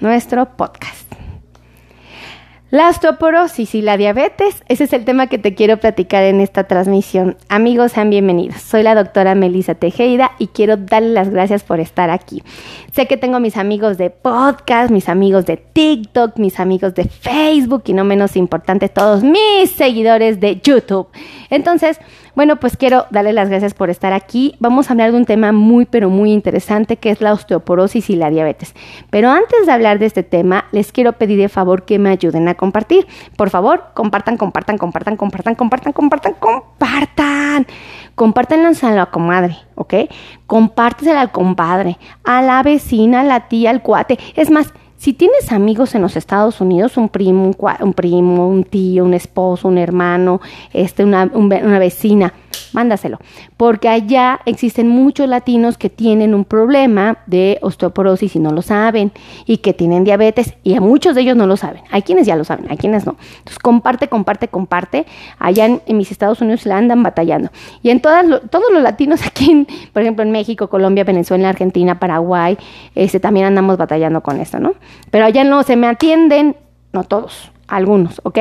nuestro podcast. La osteoporosis y la diabetes, ese es el tema que te quiero platicar en esta transmisión. Amigos, sean bienvenidos. Soy la doctora Melissa Tejeda y quiero darle las gracias por estar aquí. Sé que tengo mis amigos de podcast, mis amigos de TikTok, mis amigos de Facebook y no menos importante, todos mis seguidores de YouTube. Entonces, bueno, pues quiero darle las gracias por estar aquí. Vamos a hablar de un tema muy, pero muy interesante que es la osteoporosis y la diabetes. Pero antes de hablar de este tema, les quiero pedir de favor que me ayuden a compartir. Por favor, compartan, compartan, compartan, compartan, compartan, compartan, compartan. Compártanlo a la comadre, ¿ok? Compártesela al compadre, a la vecina, a la tía, al cuate. Es más, si tienes amigos en los Estados Unidos, un primo, un, primo, un tío, un esposo, un hermano, este, una, una vecina, mándaselo. Porque allá existen muchos latinos que tienen un problema de osteoporosis y no lo saben, y que tienen diabetes, y muchos de ellos no lo saben. Hay quienes ya lo saben, hay quienes no. Entonces, comparte, comparte, comparte. Allá en, mis Estados Unidos la andan batallando. Y en todas todos los latinos aquí, por ejemplo, en México, Colombia, Venezuela, Argentina, Paraguay, este, también andamos batallando con esto, ¿no? Pero allá no se me atienden, no todos, algunos, ¿ok?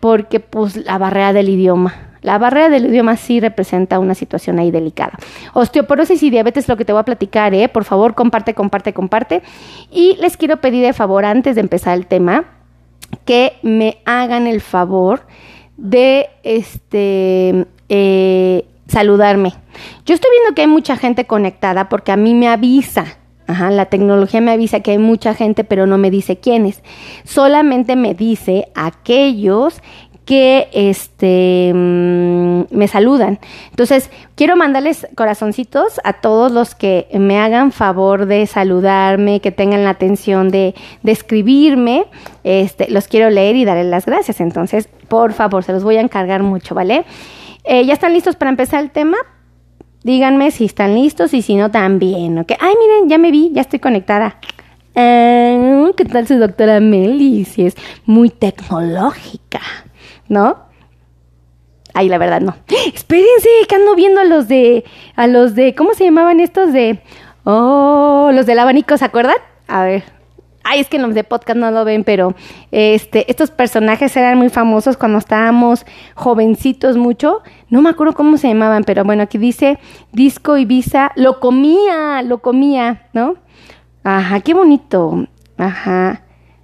Porque pues la barrera del idioma la barrera del idioma sí representa una situación ahí delicada. Osteoporosis y diabetes, lo que te voy a platicar, ¿eh? Por favor, comparte, comparte, comparte. Y les quiero pedir de favor, antes de empezar el tema, que me hagan el favor de este eh, saludarme. Yo estoy viendo que hay mucha gente conectada porque a mí me avisa. Ajá, la tecnología me avisa que hay mucha gente, pero no me dice quiénes. Solamente me dice aquellos que este, mm, me saludan. Entonces, quiero mandarles corazoncitos a todos los que me hagan favor de saludarme, que tengan la atención de, escribirme. Este, los quiero leer y darles las gracias. Entonces, por favor, se los voy a encargar mucho, ¿vale? Eh, ¿Ya están listos para empezar el tema? Díganme si están listos y si no, también, ¿ok? Ay, miren, ya me vi, ya estoy conectada. Ah, ¿Qué tal su doctora Meli? Si es muy tecnológica. ¿No? Ay, la verdad no. Espérense, que ando viendo a los de, a los de, ¿cómo se llamaban estos de, oh, los del abanico, ¿se acuerdan? A ver. Ay, es que los de podcast no lo ven, pero este, estos personajes eran muy famosos cuando estábamos jovencitos mucho. No me acuerdo cómo se llamaban, pero bueno, aquí dice Disco Ibiza, lo comía, lo comía, ¿no? Ajá, qué bonito. Ajá.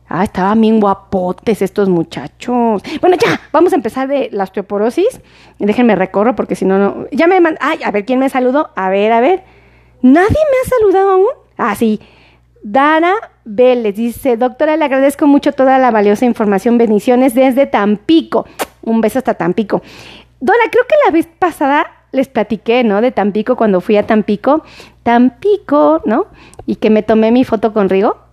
Ah, estaban bien guapotes estos muchachos. Bueno, ya, vamos a empezar de la osteoporosis. Déjenme recorro porque si no, no. Ya me mandan. Ay, a ver quién me saludó. A ver, a ver. ¿Nadie me ha saludado aún? Ah, sí. Dara Vélez dice: Doctora, le agradezco mucho toda la valiosa información. Bendiciones desde Tampico. Un beso hasta Tampico. Dora, creo que la vez pasada les platiqué, ¿no? De Tampico cuando fui a Tampico. Tampico, ¿no? Y que me tomé mi foto con Rigo.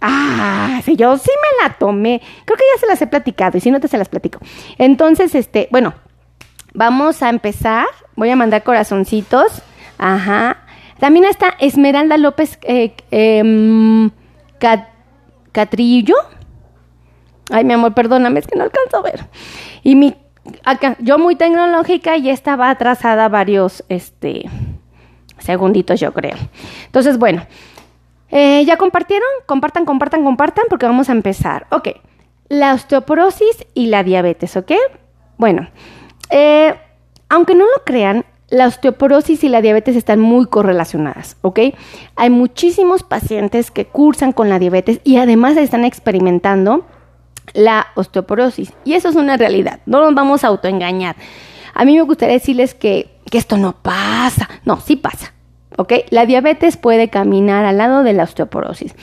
Ah, sí, yo sí me la tomé. Creo que ya se las he platicado y si no te se las platico. Entonces, este, bueno, vamos a empezar. Voy a mandar corazoncitos. Ajá. También está Esmeralda López eh, em, Catrillo. Ay, mi amor, perdóname, es que no alcanzo a ver. Y mi, acá, yo muy tecnológica y estaba atrasada varios, este, segunditos, yo creo. Entonces, bueno, eh, ¿Ya compartieron? Compartan, compartan, compartan porque vamos a empezar. Ok, la osteoporosis y la diabetes, ¿ok? Bueno, eh, aunque no lo crean, la osteoporosis y la diabetes están muy correlacionadas, ¿ok? Hay muchísimos pacientes que cursan con la diabetes y además están experimentando la osteoporosis. Y eso es una realidad, no nos vamos a autoengañar. A mí me gustaría decirles que, que esto no pasa. No, sí pasa. ¿Ok? La diabetes puede caminar al lado de la osteoporosis.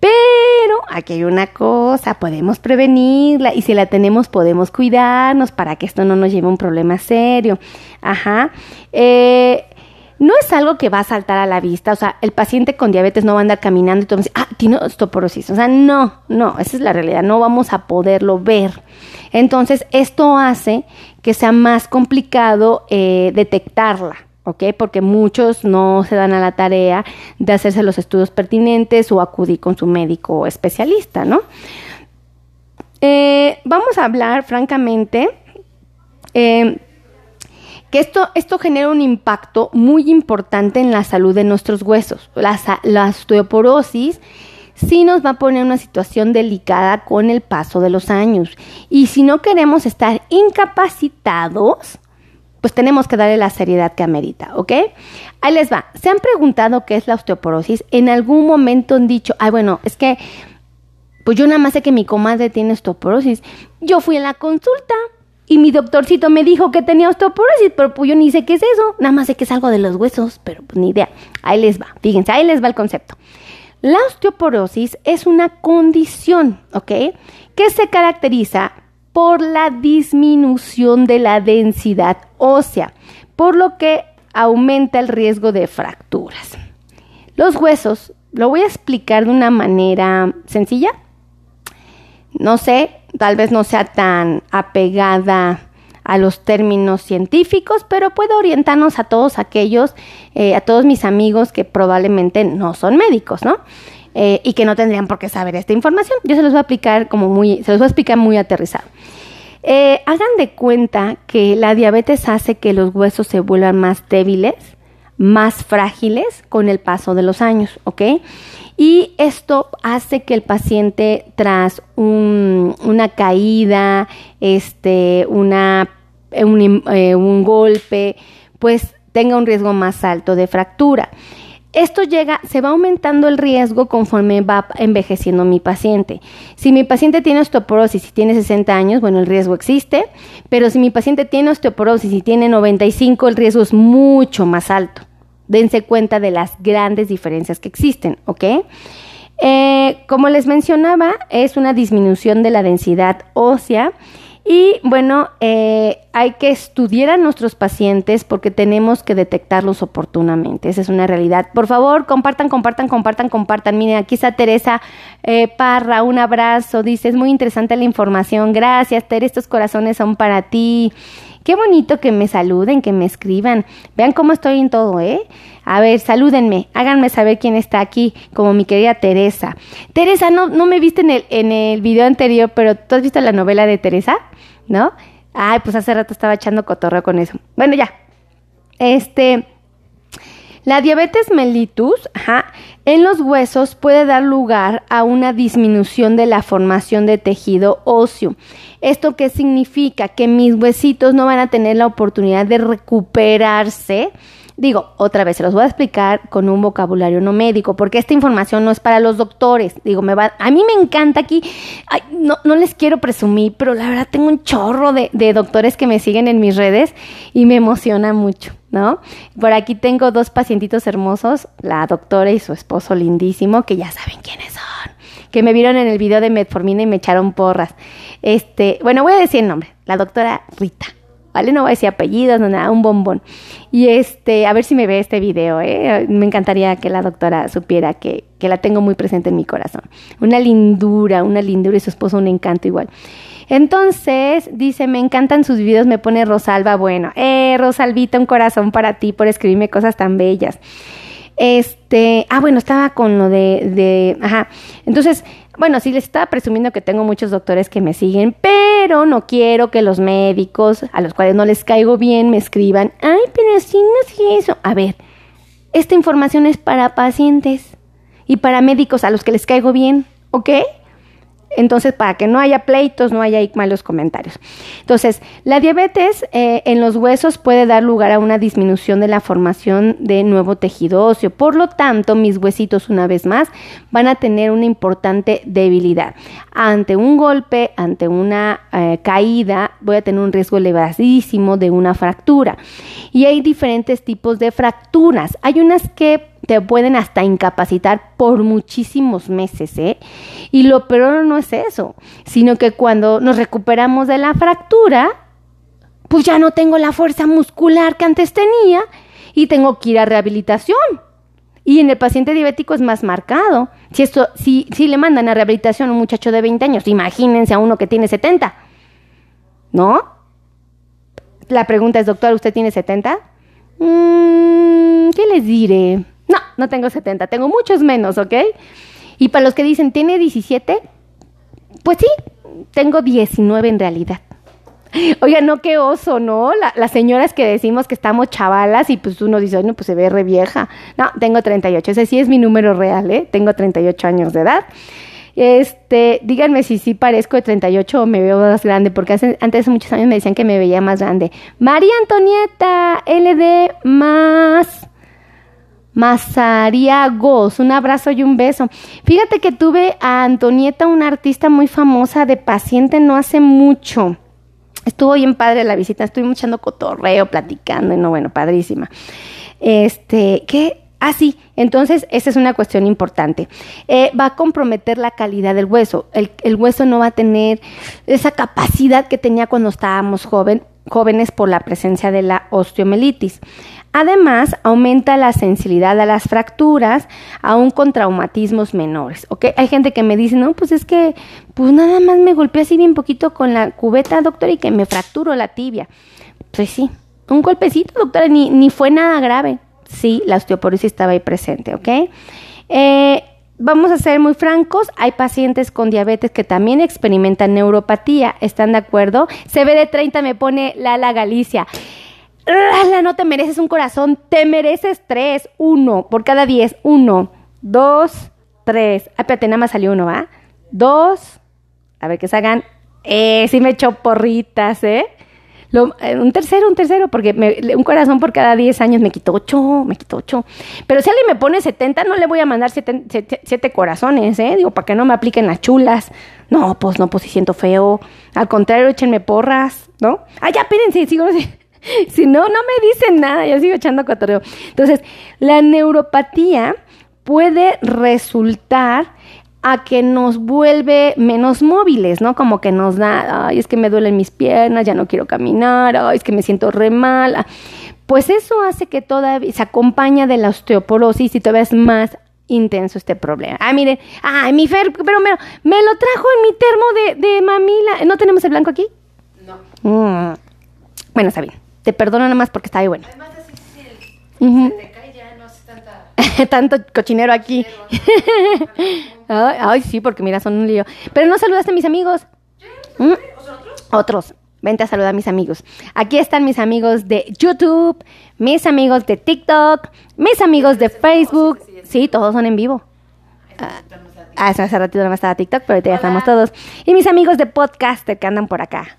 Pero aquí hay una cosa, podemos prevenirla y si la tenemos podemos cuidarnos para que esto no nos lleve a un problema serio. Ajá. Eh, no es algo que va a saltar a la vista, o sea, el paciente con diabetes no va a andar caminando y todo ah, tiene osteoporosis, o sea, no, no, esa es la realidad, no vamos a poderlo ver. Entonces, esto hace que sea más complicado eh, detectarla. ¿Ok? Porque muchos no se dan a la tarea de hacerse los estudios pertinentes o acudir con su médico especialista, ¿no? Eh, vamos a hablar francamente eh, que esto, esto genera un impacto muy importante en la salud de nuestros huesos. La, la osteoporosis sí nos va a poner una situación delicada con el paso de los años. Y si no queremos estar incapacitados, pues tenemos que darle la seriedad que amerita, ¿ok? Ahí les va. ¿Se han preguntado qué es la osteoporosis? En algún momento han dicho, ay, bueno, es que, pues yo nada más sé que mi comadre tiene osteoporosis. Yo fui a la consulta y mi doctorcito me dijo que tenía osteoporosis, pero pues yo ni sé qué es eso. Nada más sé que es algo de los huesos, pero pues ni idea. Ahí les va. Fíjense, ahí les va el concepto. La osteoporosis es una condición, ¿ok? Que se caracteriza por la disminución de la densidad ósea, por lo que aumenta el riesgo de fracturas. Los huesos, lo voy a explicar de una manera sencilla. No sé, tal vez no sea tan apegada a los términos científicos, pero puedo orientarnos a todos aquellos, eh, a todos mis amigos que probablemente no son médicos, ¿no? Eh, y que no tendrían por qué saber esta información. Yo se los voy a aplicar como muy, se los voy a explicar muy aterrizado. Eh, hagan de cuenta que la diabetes hace que los huesos se vuelvan más débiles, más frágiles con el paso de los años, ¿ok? Y esto hace que el paciente tras una caída, este, una, un golpe, pues tenga un riesgo más alto de fractura. Esto llega, se va aumentando el riesgo conforme va envejeciendo mi paciente. Si mi paciente tiene osteoporosis y tiene 60 años, bueno, el riesgo existe, pero si mi paciente tiene osteoporosis y tiene 95, el riesgo es mucho más alto. Dense cuenta de las grandes diferencias que existen, ¿ok? Eh, como les mencionaba, es una disminución de la densidad ósea y bueno, eh, hay que estudiar a nuestros pacientes porque tenemos que detectarlos oportunamente. Esa es una realidad. Por favor, compartan, compartan, compartan, compartan. Miren, aquí está Teresa eh, Parra, un abrazo. Dice, es muy interesante la información. Gracias, Teresa, estos corazones son para ti. Qué bonito que me saluden, que me escriban. Vean cómo estoy en todo, ¿eh? A ver, salúdenme, háganme saber quién está aquí, como mi querida Teresa. Teresa, no, no me viste en el, en el video anterior, pero ¿tú has visto la novela de Teresa? ¿no? Ay, pues hace rato estaba echando cotorreo con eso. Bueno, ya. Este, la diabetes mellitus, en los huesos puede dar lugar a una disminución de la formación de tejido óseo. ¿Esto qué significa? Que mis huesitos no van a tener la oportunidad de recuperarse Digo, otra vez, se los voy a explicar con un vocabulario no médico, porque esta información no es para los doctores. Digo, me va, a mí me encanta aquí, no, no, les quiero presumir, pero la verdad tengo un chorro de, de doctores que me siguen en mis redes y me emociona mucho. ¿no? Por aquí tengo dos pacientitos hermosos, la doctora y su esposo lindísimo, que ya saben quiénes son, que me vieron en el video de Metformina y me echaron porras. Este, bueno, voy a decir el nombre, la doctora Rita. ¿Vale? No voy a decir apellidos, no nada, un bombón. Y este, a ver si me ve este video, ¿eh? Me encantaría que la doctora supiera que, que la tengo muy presente en mi corazón. Una lindura, una lindura y su esposo un encanto igual. Entonces, dice, me encantan sus videos, me pone Rosalba, bueno, eh, Rosalvita, un corazón para ti por escribirme cosas tan bellas. Este, ah, bueno, estaba con lo de, de, ajá. Entonces, bueno, sí les estaba presumiendo que tengo muchos doctores que me siguen, pero no quiero que los médicos, a los cuales no les caigo bien, me escriban, ay, pero sí no es eso. A ver, esta información es para pacientes y para médicos a los que les caigo bien, ¿ok? Entonces, para que no haya pleitos, no haya malos comentarios. Entonces, la diabetes eh, en los huesos puede dar lugar a una disminución de la formación de nuevo tejido óseo. Por lo tanto, mis huesitos, una vez más, van a tener una importante debilidad. Ante un golpe, ante una eh, caída, voy a tener un riesgo elevadísimo de una fractura. Y hay diferentes tipos de fracturas. Hay unas que te pueden hasta incapacitar por muchísimos meses, ¿eh? Y lo peor no es eso, sino que cuando nos recuperamos de la fractura, pues ya no tengo la fuerza muscular que antes tenía y tengo que ir a rehabilitación. Y en el paciente diabético es más marcado. Si, esto, si, si le mandan a rehabilitación a un muchacho de 20 años, imagínense a uno que tiene 70. ¿No? La pregunta es, doctor, ¿usted tiene 70? Mm, ¿Qué les diré? No, no tengo 70, tengo muchos menos, ¿ok? Y para los que dicen, ¿tiene 17? Pues sí, tengo 19 en realidad. Oiga, no, qué oso, ¿no? las señoras que decimos que estamos chavalas y pues uno dice, no, pues se ve re vieja. No, tengo 38, ese sí es mi número real, ¿eh? Tengo 38 años de edad. Este, díganme si sí parezco de 38 o me veo más grande, porque antes de muchos años me decían que me veía más grande. María Antonieta, LD más Mazariagos, un abrazo y un beso. Fíjate que tuve a Antonieta, una artista muy famosa de paciente no hace mucho. Estuvo bien padre la visita, estuve echando cotorreo, platicando, y no, bueno, padrísima. Este, ¿qué? Ah, sí, entonces esa es una cuestión importante. Eh, va a comprometer la calidad del hueso. El, hueso no va a tener esa capacidad que tenía cuando estábamos jóvenes por la presencia de la osteomelitis. Además, aumenta la sensibilidad a las fracturas, aún con traumatismos menores. ¿ok? Hay gente que me dice, no, pues es que, pues nada más me golpeé así bien poquito con la cubeta, doctor, y que me fracturó la tibia. Pues sí, un golpecito, doctora, ni, ni fue nada grave. Sí, la osteoporosis estaba ahí presente, ¿ok? Eh, vamos a ser muy francos, hay pacientes con diabetes que también experimentan neuropatía, ¿están de acuerdo? Se ve de 30, me pone Lala Galicia. No te mereces un corazón, te mereces tres, uno, por cada diez, uno, dos, tres. Ah, espérate, nada más salió uno, ¿ah? Dos, a ver que salgan. Eh, sí me echó porritas, ¿eh? Eh, un tercero, un tercero, porque un corazón por cada 10 años me quitó 8, me quitó 8. Pero si alguien me pone 70, no le voy a mandar 7 corazones, ¿eh? Digo, para que no me apliquen las chulas. No, pues no, pues si siento feo. Al contrario, échenme porras, ¿no? Ah, ya, espérense, sigo. Si no, no me dicen nada, yo sigo echando cotorreo. Entonces, la neuropatía puede resultar a que nos vuelve menos móviles, ¿no? Como que nos da, ay, es que me duelen mis piernas, ya no quiero caminar, ay, es que me siento re mal. Pues eso hace que todavía se acompaña de la osteoporosis y todavía es más intenso este problema. Ah, miren, ay, mi Fer, pero me, me lo trajo en mi termo de, de mamila. ¿No tenemos el blanco aquí? No. Mm. Bueno, está bien. Te perdono nada más porque está ahí bueno. Además, así, se te cae ya no hace tanta... Tanto cochinero aquí. Ay, sí, porque mira, son un lío. Pero no saludaste a mis amigos. ¿Mm? Otros. Vente a saludar a mis amigos. Aquí están mis amigos de YouTube, mis amigos de TikTok, mis amigos de Facebook. Sí, todos son en vivo. Ah, hace ratito no estaba TikTok, pero ahorita ya estamos todos. Y mis amigos de podcaster que andan por acá.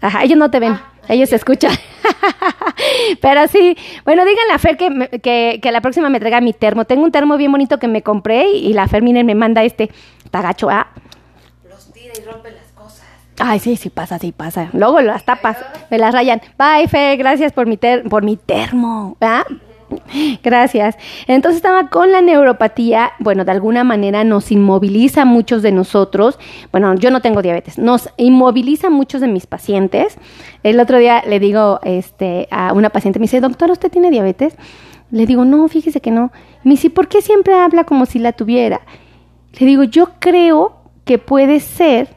Ajá, ellos no te ven. Ellos se escuchan. Pero sí, bueno, díganle a Fer que, que, la próxima me traiga mi termo. Tengo un termo bien bonito que me compré y, la Fer, miren, me manda este tagacho. ¿ah? Los tira y rompe las cosas. Ay, sí, sí pasa, sí pasa. Luego las tapas, me las rayan. Bye, Fer, gracias por mi, ter por mi termo. ¿ah? Gracias. Entonces estaba con la neuropatía, bueno, de alguna manera nos inmoviliza a muchos de nosotros. Bueno, yo no tengo diabetes, nos inmoviliza a muchos de mis pacientes. El otro día le digo este, a una paciente, me dice, doctor, ¿usted tiene diabetes? Le digo, no, fíjese que no. Me dice, ¿por qué siempre habla como si la tuviera? Le digo, yo creo que puede ser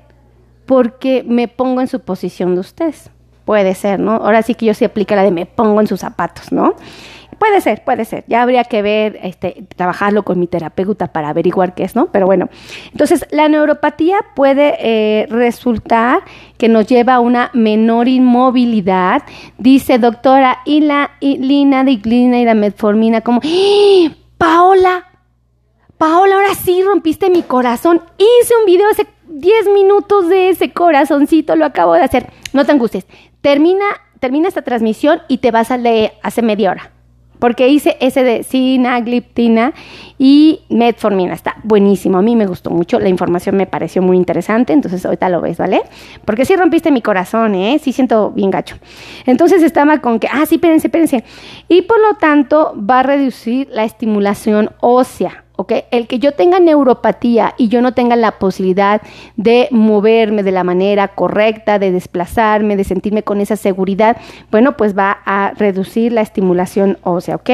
porque me pongo en su posición de ustedes. Puede ser, ¿no? Ahora sí que yo se aplica la de me pongo en sus zapatos, ¿no? Puede ser, puede ser. Ya habría que ver, este, trabajarlo con mi terapeuta para averiguar qué es, ¿no? Pero bueno, entonces la neuropatía puede eh, resultar que nos lleva a una menor inmovilidad. Dice doctora, y la lina de y la metformina, como, ¡Ah! Paola, Paola, ahora sí rompiste mi corazón. Hice un video hace 10 minutos de ese corazoncito, lo acabo de hacer. No te angusties. Termina, termina esta transmisión y te vas a leer hace media hora porque hice ese de sinagliptina y metformina. Está buenísimo. A mí me gustó mucho. La información me pareció muy interesante. Entonces ahorita lo ves, ¿vale? Porque sí rompiste mi corazón, ¿eh? Sí siento bien gacho. Entonces estaba con que, ah, sí, espérense, espérense. Y por lo tanto va a reducir la estimulación ósea. ¿Ok? El que yo tenga neuropatía y yo no tenga la posibilidad de moverme de la manera correcta, de desplazarme, de sentirme con esa seguridad, bueno, pues va a reducir la estimulación ósea, ¿ok?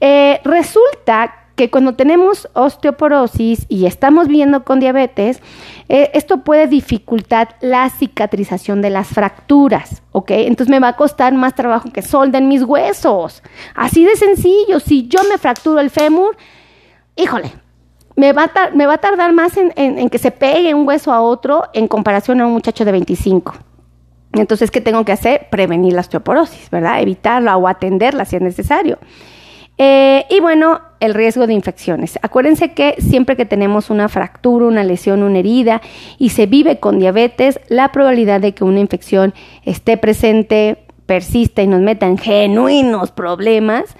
Eh, resulta que cuando tenemos osteoporosis y estamos viendo con diabetes, eh, esto puede dificultar la cicatrización de las fracturas, ¿ok? Entonces me va a costar más trabajo que solden mis huesos. Así de sencillo, si yo me fracturo el fémur, híjole, me va a, tardar más en, que se pegue un hueso a otro en comparación a un muchacho de 25. Entonces, ¿qué tengo que hacer? Prevenir la osteoporosis, ¿verdad? Evitarla o atenderla si es necesario. Eh, y bueno, el riesgo de infecciones. Acuérdense que siempre que tenemos una fractura, una lesión, una herida y se vive con diabetes, la probabilidad de que una infección esté presente, persista y nos meta en genuinos problemas,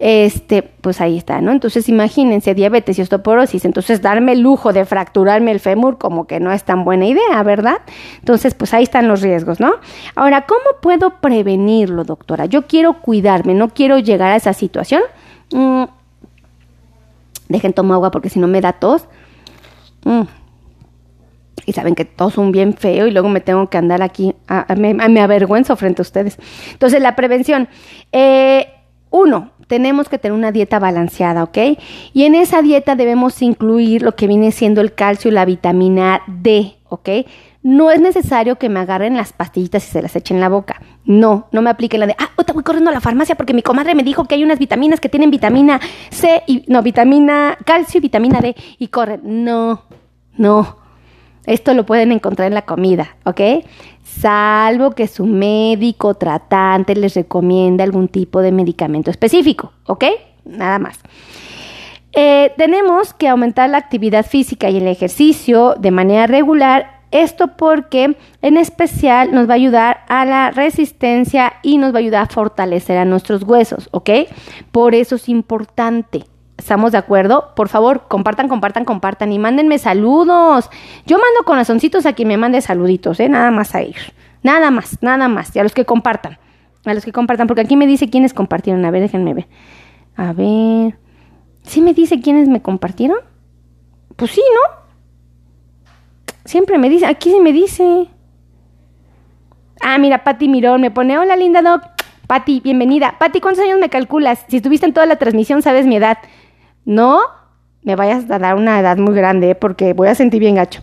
este, pues ahí está, ¿no? Entonces imagínense diabetes y osteoporosis, entonces darme el lujo de fracturarme el fémur como que no es tan buena idea, ¿verdad? Entonces, pues ahí están los riesgos, ¿no? Ahora, ¿cómo puedo prevenirlo, doctora? Yo quiero cuidarme, no quiero llegar a esa situación. Mm. Dejen tomar agua porque si no me da tos. Mm. Y saben que tos un bien feo y luego me tengo que andar aquí, me, avergüenzo frente a ustedes. Entonces, la prevención. Eh, uno, tenemos que tener una dieta balanceada, ¿ok? Y en esa dieta debemos incluir lo que viene siendo el calcio y la vitamina D, ¿ok? No es necesario que me agarren las pastillitas y se las echen en la boca. No, no me apliquen la de, ah, te voy corriendo a la farmacia porque mi comadre me dijo que hay unas vitaminas que tienen vitamina C y, no, vitamina, calcio y vitamina D y corren. No, no. Esto lo pueden encontrar en la comida, ¿ok? Salvo que su médico tratante les recomiende algún tipo de medicamento específico, ¿ok? Nada más. Eh, tenemos que aumentar la actividad física y el ejercicio de manera regular. Esto porque en especial nos va a ayudar a la resistencia y nos va a ayudar a fortalecer a nuestros huesos, ¿ok? Por eso es importante. ¿Estamos de acuerdo? Por favor, compartan, compartan, compartan y mándenme saludos. Yo mando corazoncitos a quien me mande saluditos, ¿eh? Nada más a ir. Nada más, nada más. Y a los que compartan. A los que compartan, porque aquí me dice quiénes compartieron. A ver, déjenme ver. A ver. ¿Sí me dice quiénes me compartieron? Pues sí, ¿no? Siempre me dice. Aquí sí me dice. Ah, mira, Patti Mirón me pone. Hola, linda Doc. Patti, bienvenida. Patti, ¿cuántos años me calculas? Si estuviste en toda la transmisión, sabes mi edad. No me vayas a dar una edad muy grande porque voy a sentir bien gacho.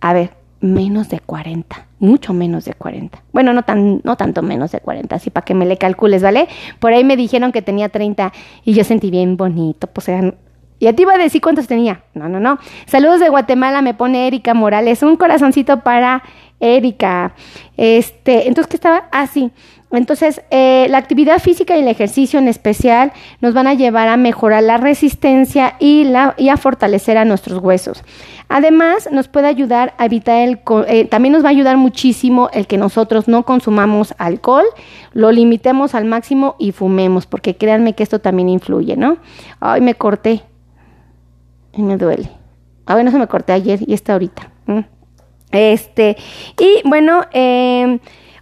A ver, menos de 40, mucho menos de 40. Bueno, no, tan, no tanto menos de 40, así para que me le calcules, ¿vale? Por ahí me dijeron que tenía 30 y yo sentí bien bonito, pues eran... Y a ti iba a decir cuántos tenía. No, no, no. Saludos de Guatemala, me pone Erika Morales. Un corazoncito para Erika. Este, entonces, ¿qué estaba? Ah, sí. Entonces, eh, la actividad física y el ejercicio en especial nos van a llevar a mejorar la resistencia y, la, y a fortalecer a nuestros huesos. Además, nos puede ayudar a evitar el... Eh, también nos va a ayudar muchísimo el que nosotros no consumamos alcohol, lo limitemos al máximo y fumemos, porque créanme que esto también influye, ¿no? Ay, me corté. Y me duele. A ver, no se me corté ayer y está ahorita. Este, y bueno, eh,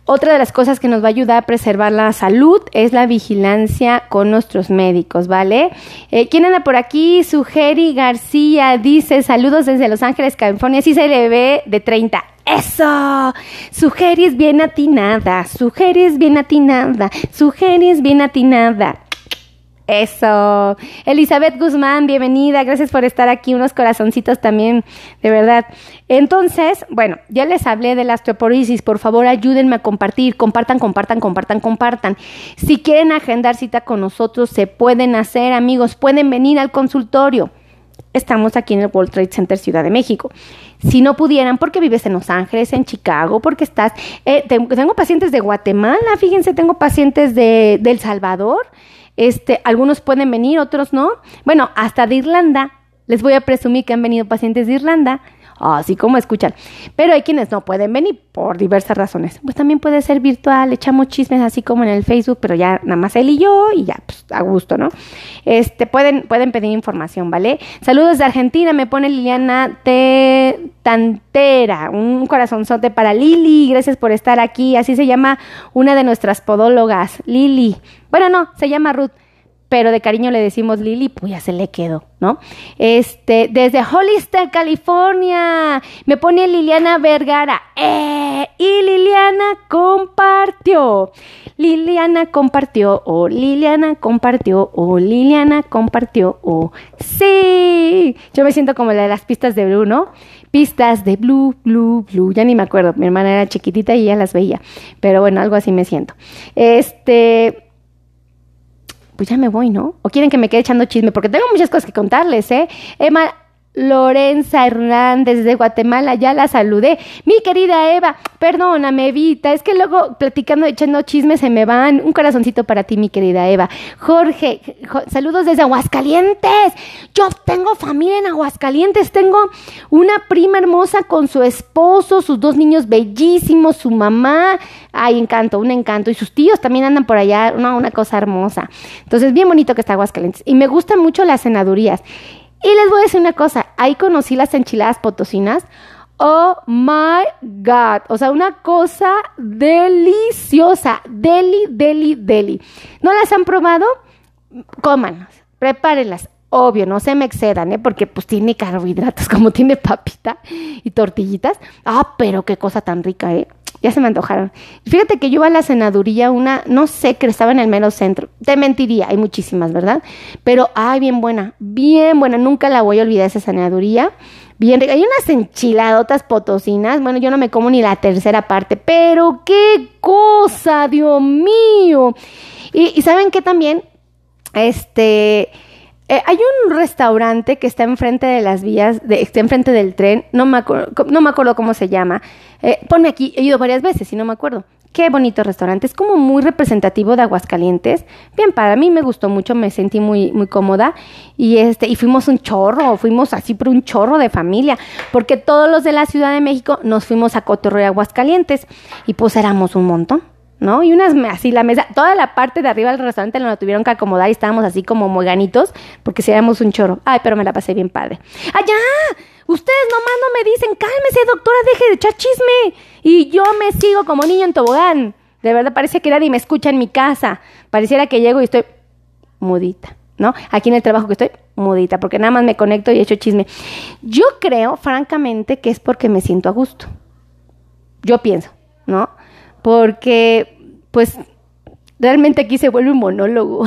otra de las cosas que nos va a ayudar a preservar la salud es la vigilancia con nuestros médicos, ¿vale? Eh, ¿Quién anda por aquí? Sugeri García dice, saludos desde Los Ángeles, California. Sí se le ve de 30. ¡Eso! Sugeri es bien atinada, Sugeri es bien atinada, Sugeri es bien atinada. Eso. Elizabeth Guzmán, bienvenida. Gracias por estar aquí. Unos corazoncitos también, de verdad. Entonces, bueno, ya les hablé de la osteoporosis. Por favor, ayúdenme a compartir. Compartan, compartan, compartan, compartan. Si quieren agendar cita con nosotros, se pueden hacer, amigos. Pueden venir al consultorio. Estamos aquí en el World Trade Center Ciudad de México. Si no pudieran, porque vives en Los Ángeles, en Chicago, porque estás... Eh, tengo, pacientes de Guatemala, fíjense, tengo pacientes de, de El Salvador. Este, algunos pueden venir, otros no. Bueno, hasta de Irlanda. Les voy a presumir que han venido pacientes de Irlanda, así como escuchan. Pero hay quienes no pueden venir por diversas razones. Pues también puede ser virtual, echamos chismes así como en el Facebook, pero ya nada más él y yo y ya, pues a gusto, ¿no? Este, pueden, pueden pedir información, ¿vale? Saludos de Argentina, me pone Liliana T. Tantera, un corazonzote para Lili, gracias por estar aquí, así se llama una de nuestras podólogas, Lili. Bueno, no, se llama Ruth, pero de cariño le decimos Lili, pues ya se le quedó, ¿no? Este, desde Hollister, California, me pone Liliana Vergara, ¡eh! Y Liliana compartió. Liliana compartió, o Liliana compartió, o Liliana compartió, o sí. Yo me siento como la de las pistas de Blue, ¿no? Pistas de Blue, Blue, Blue. Ya ni me acuerdo, mi hermana era chiquitita y ya las veía. Pero bueno, algo así me siento. Este pues ya me voy, ¿no? O quieren que me quede echando chisme, porque tengo muchas cosas que contarles, ¿eh? Emma Lorenza Hernández de Guatemala, ya la saludé. Mi querida Eva, perdóname, Evita, es que luego platicando, echando chismes se me van. Un corazoncito para ti, mi querida Eva. Jorge, saludos desde Aguascalientes. Yo tengo familia en Aguascalientes, tengo una prima hermosa con su esposo, sus dos niños bellísimos, su mamá. Ay, encanto, un encanto. Y sus tíos también andan por allá, no, una cosa hermosa. Entonces, bien bonito que está Aguascalientes. Y me gustan mucho las senadurías. Y les voy a decir una cosa, ahí conocí las enchiladas potosinas. Oh my God. O sea, una cosa deliciosa. Deli, deli, deli. ¿No las han probado? Cómanlas, prepárenlas. Obvio, no se me excedan, ¿eh? Porque pues tiene carbohidratos, como tiene papita y tortillitas. Ah, pero qué cosa tan rica, ¿eh? Ya se me antojaron. Fíjate que yo iba a la senaduría, una, no sé, que estaba en el mero centro. Te mentiría, hay muchísimas, ¿verdad? Pero, ay, bien buena, bien buena. Nunca la voy a olvidar esa senaduría. Bien Hay unas enchiladotas potosinas. Bueno, yo no me como ni la tercera parte, pero qué cosa, Dios mío. Y, y saben que también, este, eh, hay un restaurante que está enfrente de las vías, de, está enfrente del tren, no me, no me acuerdo cómo se llama. Eh, ponme aquí, he ido varias veces y no me acuerdo. Qué bonito restaurante, es como muy representativo de Aguascalientes. Bien, para mí me gustó mucho, me sentí muy, muy cómoda. Y este, y fuimos un chorro, fuimos así por un chorro de familia, porque todos los de la Ciudad de México nos fuimos a Cotorreo Aguascalientes y pues éramos un montón. ¿No? Y unas, así la mesa, toda la parte de arriba del restaurante la tuvieron que acomodar y estábamos así como moganitos porque seríamos un choro. Ay, pero me la pasé bien padre. ¡Allá! Ustedes nomás no me dicen, cálmese, doctora, deje de echar chisme. Y yo me sigo como niño en tobogán. De verdad, parece que nadie me escucha en mi casa. Pareciera que llego y estoy mudita, ¿no? Aquí en el trabajo que estoy, mudita, porque nada más me conecto y echo chisme. Yo creo, francamente, que es porque me siento a gusto. Yo pienso, ¿no? Porque pues realmente aquí se vuelve un monólogo.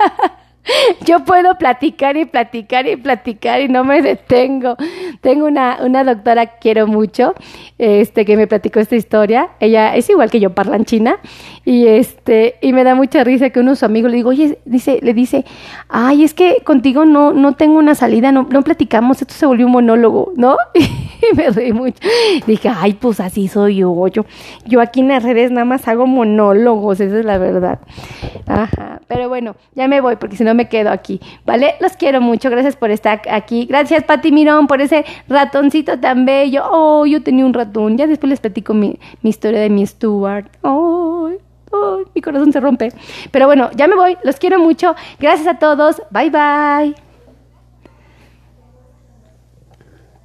Yo puedo platicar y platicar y platicar y no me detengo. Tengo una, una doctora que quiero mucho, este, que me platicó esta historia. Ella es igual que yo, parlanchina, y este, y me da mucha risa que uno de sus amigos le digo, oye, dice, le dice, ay, es que contigo no, no tengo una salida, no, no platicamos, esto se volvió un monólogo, ¿no? y me reí mucho. Dije, ay, pues así soy yo, yo, yo aquí en las redes nada más hago monólogos, esa es la verdad. Ajá, pero bueno, ya me voy porque si no me quedo aquí, ¿vale? Los quiero mucho, gracias por estar aquí. Gracias, Pati Mirón, por ese ratoncito tan bello. Oh, yo tenía un ratón, ya después les platico mi, mi historia de mi Stuart. Oh, oh, mi corazón se rompe. Pero bueno, ya me voy, los quiero mucho. Gracias a todos, bye bye.